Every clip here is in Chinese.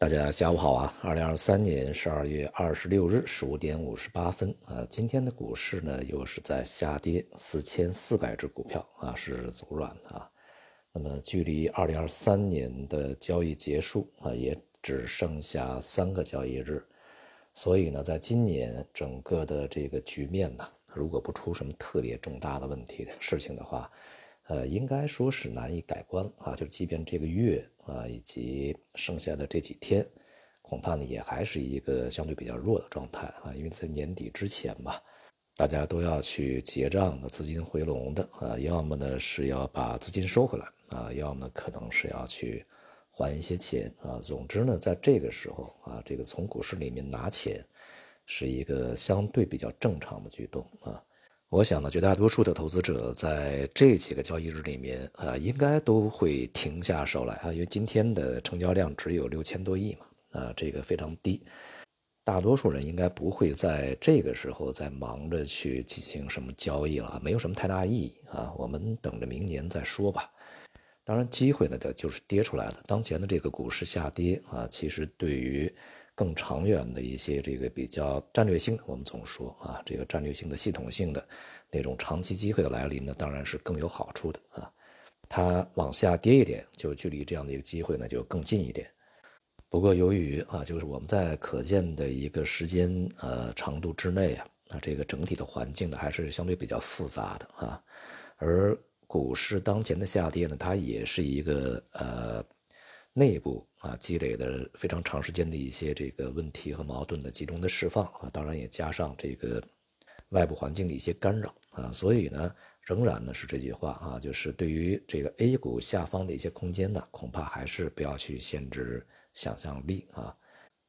大家下午好啊！二零二三年十二月二十六日十五点五十八分啊，今天的股市呢又是在下跌，四千四百只股票啊是走软的啊。那么距离二零二三年的交易结束啊，也只剩下三个交易日，所以呢，在今年整个的这个局面呢，如果不出什么特别重大的问题的事情的话。呃，应该说是难以改观啊，就即便这个月啊，以及剩下的这几天，恐怕呢也还是一个相对比较弱的状态啊，因为在年底之前吧，大家都要去结账的，资金回笼的啊，要么呢是要把资金收回来啊，要么呢可能是要去还一些钱啊，总之呢，在这个时候啊，这个从股市里面拿钱，是一个相对比较正常的举动啊。我想呢，绝大多数的投资者在这几个交易日里面啊，应该都会停下手来啊，因为今天的成交量只有六千多亿嘛，啊，这个非常低，大多数人应该不会在这个时候再忙着去进行什么交易了，没有什么太大意义啊，我们等着明年再说吧。当然，机会呢，就是跌出来的。当前的这个股市下跌啊，其实对于。更长远的一些这个比较战略性的，我们总说啊，这个战略性的、系统性的那种长期机会的来临呢，当然是更有好处的啊。它往下跌一点，就距离这样的一个机会呢就更近一点。不过由于啊，就是我们在可见的一个时间呃长度之内啊，那这个整体的环境呢还是相对比较复杂的啊。而股市当前的下跌呢，它也是一个呃。内部啊积累的非常长时间的一些这个问题和矛盾的集中的释放啊，当然也加上这个外部环境的一些干扰啊，所以呢，仍然呢是这句话啊，就是对于这个 A 股下方的一些空间呢，恐怕还是不要去限制想象力啊。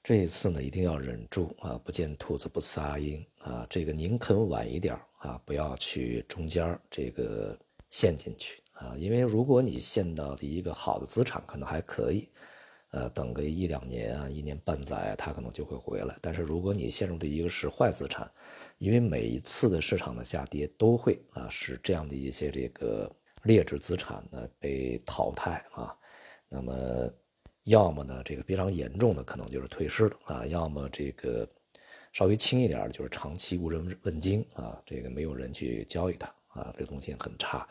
这一次呢，一定要忍住啊，不见兔子不撒鹰啊，这个宁肯晚一点啊，不要去中间这个陷进去。啊，因为如果你陷到的一个好的资产，可能还可以，呃，等个一两年啊，一年半载，它可能就会回来。但是如果你陷入的一个是坏资产，因为每一次的市场的下跌都会啊，使这样的一些这个劣质资产呢被淘汰啊，那么要么呢这个非常严重的可能就是退市了啊，要么这个稍微轻一点就是长期无人问津啊，这个没有人去交易它啊，流动性很差。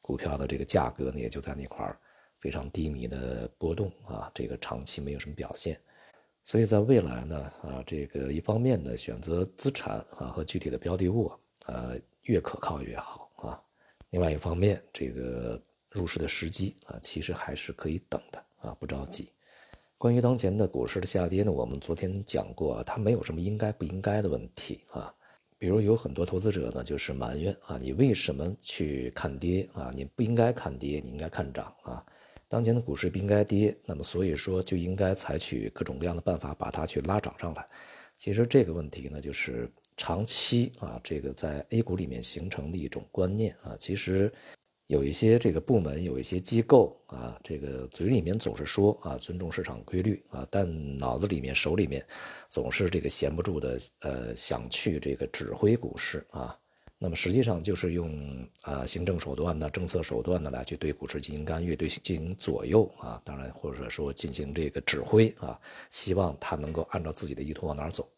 股票的这个价格呢，也就在那块儿非常低迷的波动啊，这个长期没有什么表现，所以在未来呢，啊，这个一方面呢，选择资产啊和具体的标的物，呃，越可靠越好啊。另外一方面，这个入市的时机啊，其实还是可以等的啊，不着急。关于当前的股市的下跌呢，我们昨天讲过，它没有什么应该不应该的问题啊。比如有很多投资者呢，就是埋怨啊，你为什么去看跌啊？你不应该看跌，你应该看涨啊。当前的股市不应该跌，那么所以说就应该采取各种各样的办法把它去拉涨上来。其实这个问题呢，就是长期啊，这个在 A 股里面形成的一种观念啊，其实。有一些这个部门，有一些机构啊，这个嘴里面总是说啊尊重市场规律啊，但脑子里面、手里面总是这个闲不住的，呃，想去这个指挥股市啊。那么实际上就是用啊行政手段呢、政策手段呢来去对股市进行干预、对进行左右啊，当然或者说进行这个指挥啊，希望它能够按照自己的意图往哪走。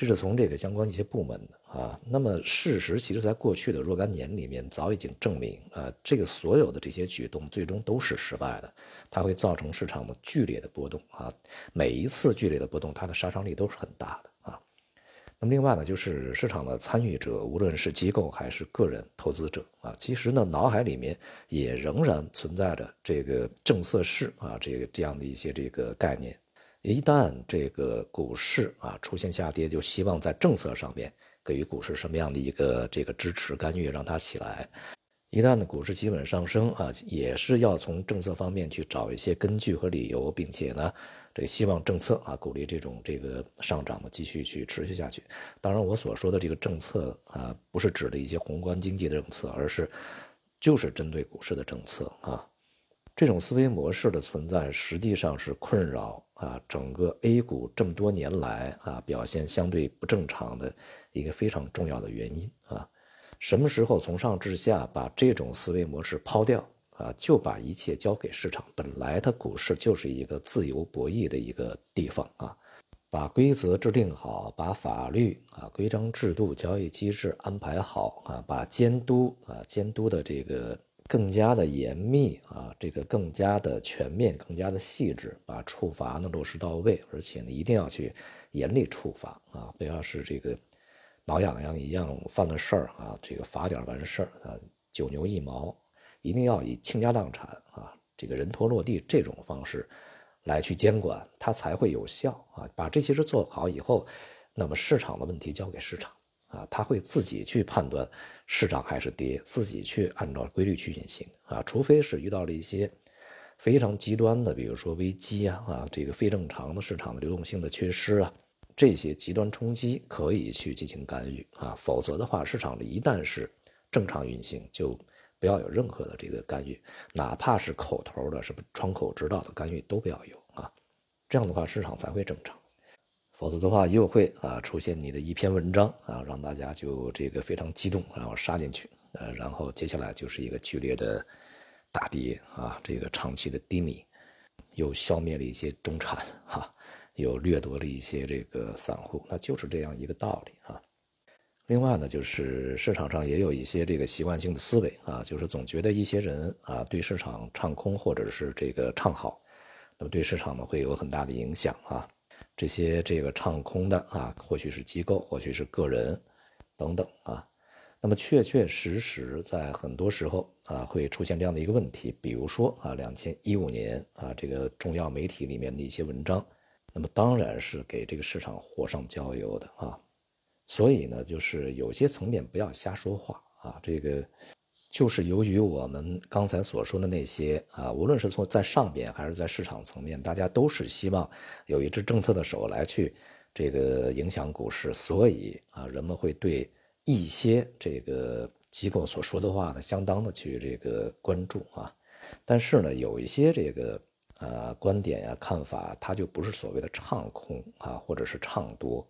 这是从这个相关一些部门的啊，那么事实其实在过去的若干年里面早已经证明啊，这个所有的这些举动最终都是失败的，它会造成市场的剧烈的波动啊，每一次剧烈的波动，它的杀伤力都是很大的啊。那么另外呢，就是市场的参与者，无论是机构还是个人投资者啊，其实呢，脑海里面也仍然存在着这个政策市啊，这个这样的一些这个概念。一旦这个股市啊出现下跌，就希望在政策上面给予股市什么样的一个这个支持干预，让它起来。一旦呢股市基本上升啊，也是要从政策方面去找一些根据和理由，并且呢，这个希望政策啊鼓励这种这个上涨呢继续去持续下去。当然，我所说的这个政策啊，不是指的一些宏观经济的政策，而是就是针对股市的政策啊。这种思维模式的存在，实际上是困扰啊整个 A 股这么多年来啊表现相对不正常的一个非常重要的原因啊。什么时候从上至下把这种思维模式抛掉啊，就把一切交给市场。本来它股市就是一个自由博弈的一个地方啊，把规则制定好，把法律啊、规章制度、交易机制安排好啊，把监督啊、监督的这个更加的严密啊，这个更加的全面、更加的细致，把处罚呢落实到位，而且呢一定要去严厉处罚啊，不要是这个挠痒痒一样犯了事儿啊，这个罚点完事儿啊，九牛一毛。一定要以倾家荡产啊，这个人头落地这种方式来去监管，它才会有效啊。把这些事做好以后，那么市场的问题交给市场啊，他会自己去判断市涨还是跌，自己去按照规律去运行啊。除非是遇到了一些非常极端的，比如说危机啊啊，这个非正常的市场的流动性的缺失啊，这些极端冲击可以去进行干预啊。否则的话，市场的一旦是正常运行就。不要有任何的这个干预，哪怕是口头的、什么窗口指导的干预都不要有啊，这样的话市场才会正常。否则的话又会啊出现你的一篇文章啊，让大家就这个非常激动，然后杀进去，呃，然后接下来就是一个剧烈的大跌啊，这个长期的低迷，又消灭了一些中产哈，又掠夺了一些这个散户，那就是这样一个道理啊。另外呢，就是市场上也有一些这个习惯性的思维啊，就是总觉得一些人啊对市场唱空或者是这个唱好，那么对市场呢会有很大的影响啊。这些这个唱空的啊，或许是机构，或许是个人等等啊。那么确确实实在很多时候啊会出现这样的一个问题，比如说啊，两千一五年啊这个重要媒体里面的一些文章，那么当然是给这个市场火上浇油的啊。所以呢，就是有些层面不要瞎说话啊。这个就是由于我们刚才所说的那些啊，无论是从在上边还是在市场层面，大家都是希望有一支政策的手来去这个影响股市，所以啊，人们会对一些这个机构所说的话呢，相当的去这个关注啊。但是呢，有一些这个呃观点呀、看法，它就不是所谓的唱空啊，或者是唱多。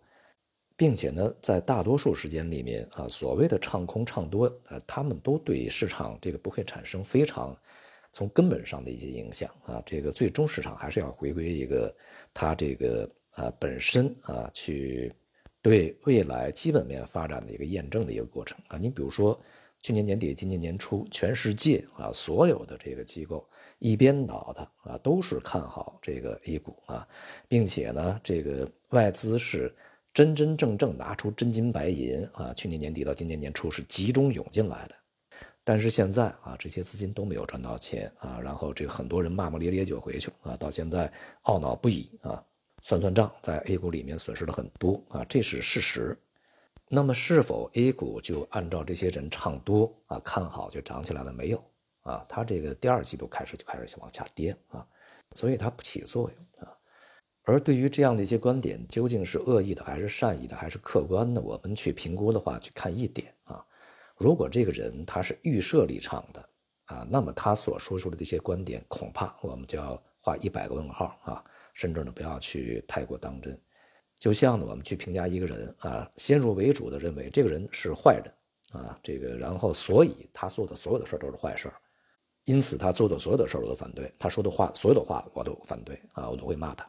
并且呢，在大多数时间里面啊，所谓的唱空唱多，呃，他们都对市场这个不会产生非常从根本上的一些影响啊。这个最终市场还是要回归一个它这个啊本身啊去对未来基本面发展的一个验证的一个过程啊。你比如说去年年底、今年年初，全世界啊所有的这个机构一边倒的啊都是看好这个 A 股啊，并且呢，这个外资是。真真正正拿出真金白银啊！去年年底到今年年初是集中涌进来的，但是现在啊，这些资金都没有赚到钱啊，然后这个很多人骂骂咧咧就回去啊，到现在懊恼不已啊，算算账，在 A 股里面损失了很多啊，这是事实。那么是否 A 股就按照这些人唱多啊，看好就涨起来了？没有啊，它这个第二季度开始就开始往下跌啊，所以它不起作用啊。而对于这样的一些观点，究竟是恶意的还是善意的，还是客观的？我们去评估的话，去看一点啊。如果这个人他是预设立场的啊，那么他所说出的这些观点，恐怕我们就要画一百个问号啊，甚至呢不要去太过当真。就像呢，我们去评价一个人啊，先入为主的认为这个人是坏人啊，这个然后所以他做的所有的事都是坏事因此他做的所有的事我都反对，他说的话所有的话我都反对啊，我都会骂他。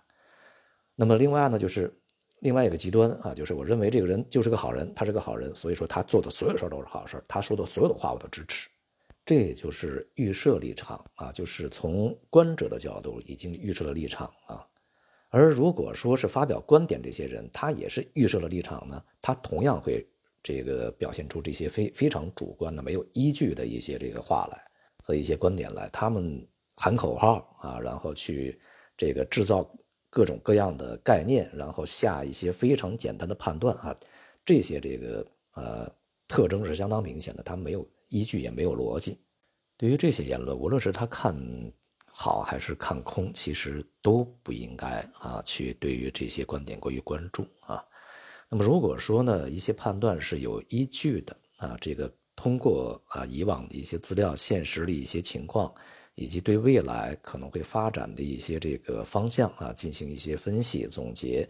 那么另外呢，就是另外一个极端啊，就是我认为这个人就是个好人，他是个好人，所以说他做的所有事都是好事他说的所有的话我都支持，这也就是预设立场啊，就是从观者的角度已经预设了立场啊。而如果说是发表观点这些人，他也是预设了立场呢，他同样会这个表现出这些非非常主观的、没有依据的一些这个话来和一些观点来，他们喊口号啊，然后去这个制造。各种各样的概念，然后下一些非常简单的判断啊，这些这个呃特征是相当明显的，它没有依据也没有逻辑。对于这些言论，无论是他看好还是看空，其实都不应该啊去对于这些观点过于关注啊。那么如果说呢一些判断是有依据的啊，这个通过啊以往的一些资料、现实的一些情况。以及对未来可能会发展的一些这个方向啊，进行一些分析、总结、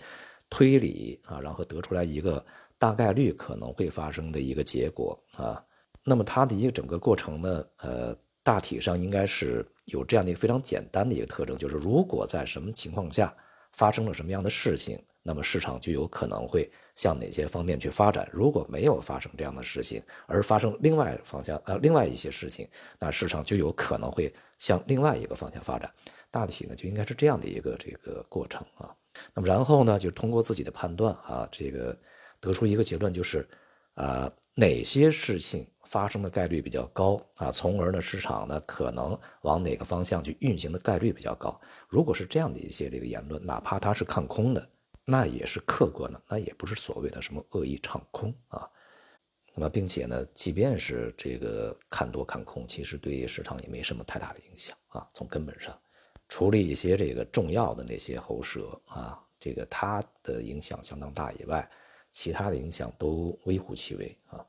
推理啊，然后得出来一个大概率可能会发生的一个结果啊。那么它的一个整个过程呢，呃，大体上应该是有这样的一个非常简单的一个特征，就是如果在什么情况下发生了什么样的事情，那么市场就有可能会向哪些方面去发展。如果没有发生这样的事情，而发生另外方向呃另外一些事情，那市场就有可能会向另外一个方向发展。大体呢就应该是这样的一个这个过程啊。那么然后呢，就通过自己的判断啊，这个得出一个结论，就是啊哪些事情。发生的概率比较高啊，从而呢，市场呢可能往哪个方向去运行的概率比较高。如果是这样的一些这个言论，哪怕它是看空的，那也是客观的，那也不是所谓的什么恶意唱空啊。那么，并且呢，即便是这个看多看空，其实对市场也没什么太大的影响啊。从根本上，除了一些这个重要的那些喉舌啊，这个它的影响相当大以外，其他的影响都微乎其微啊。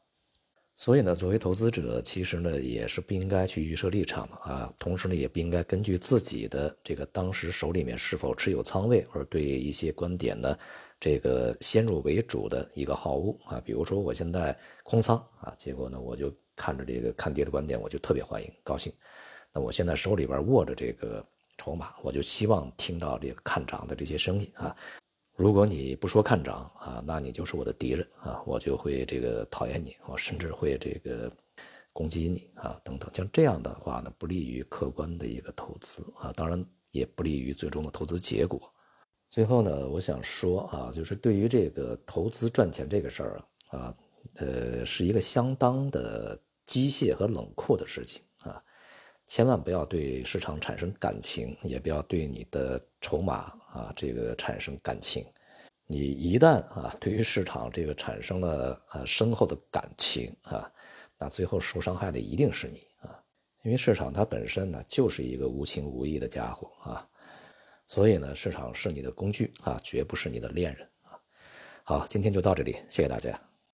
所以呢，作为投资者，其实呢也是不应该去预设立场的啊。同时呢，也不应该根据自己的这个当时手里面是否持有仓位，而对一些观点呢，这个先入为主的一个好恶啊。比如说，我现在空仓啊，结果呢，我就看着这个看跌的观点，我就特别欢迎高兴。那我现在手里边握着这个筹码，我就希望听到这个看涨的这些声音啊。如果你不说看涨啊，那你就是我的敌人啊，我就会这个讨厌你，我甚至会这个攻击你啊，等等。像这样的话呢，不利于客观的一个投资啊，当然也不利于最终的投资结果。最后呢，我想说啊，就是对于这个投资赚钱这个事儿啊，啊，呃，是一个相当的机械和冷酷的事情，千万不要对市场产生感情，也不要对你的筹码。啊，这个产生感情，你一旦啊，对于市场这个产生了呃深厚的感情啊，那最后受伤害的一定是你啊，因为市场它本身呢就是一个无情无义的家伙啊，所以呢，市场是你的工具啊，绝不是你的恋人啊。好，今天就到这里，谢谢大家。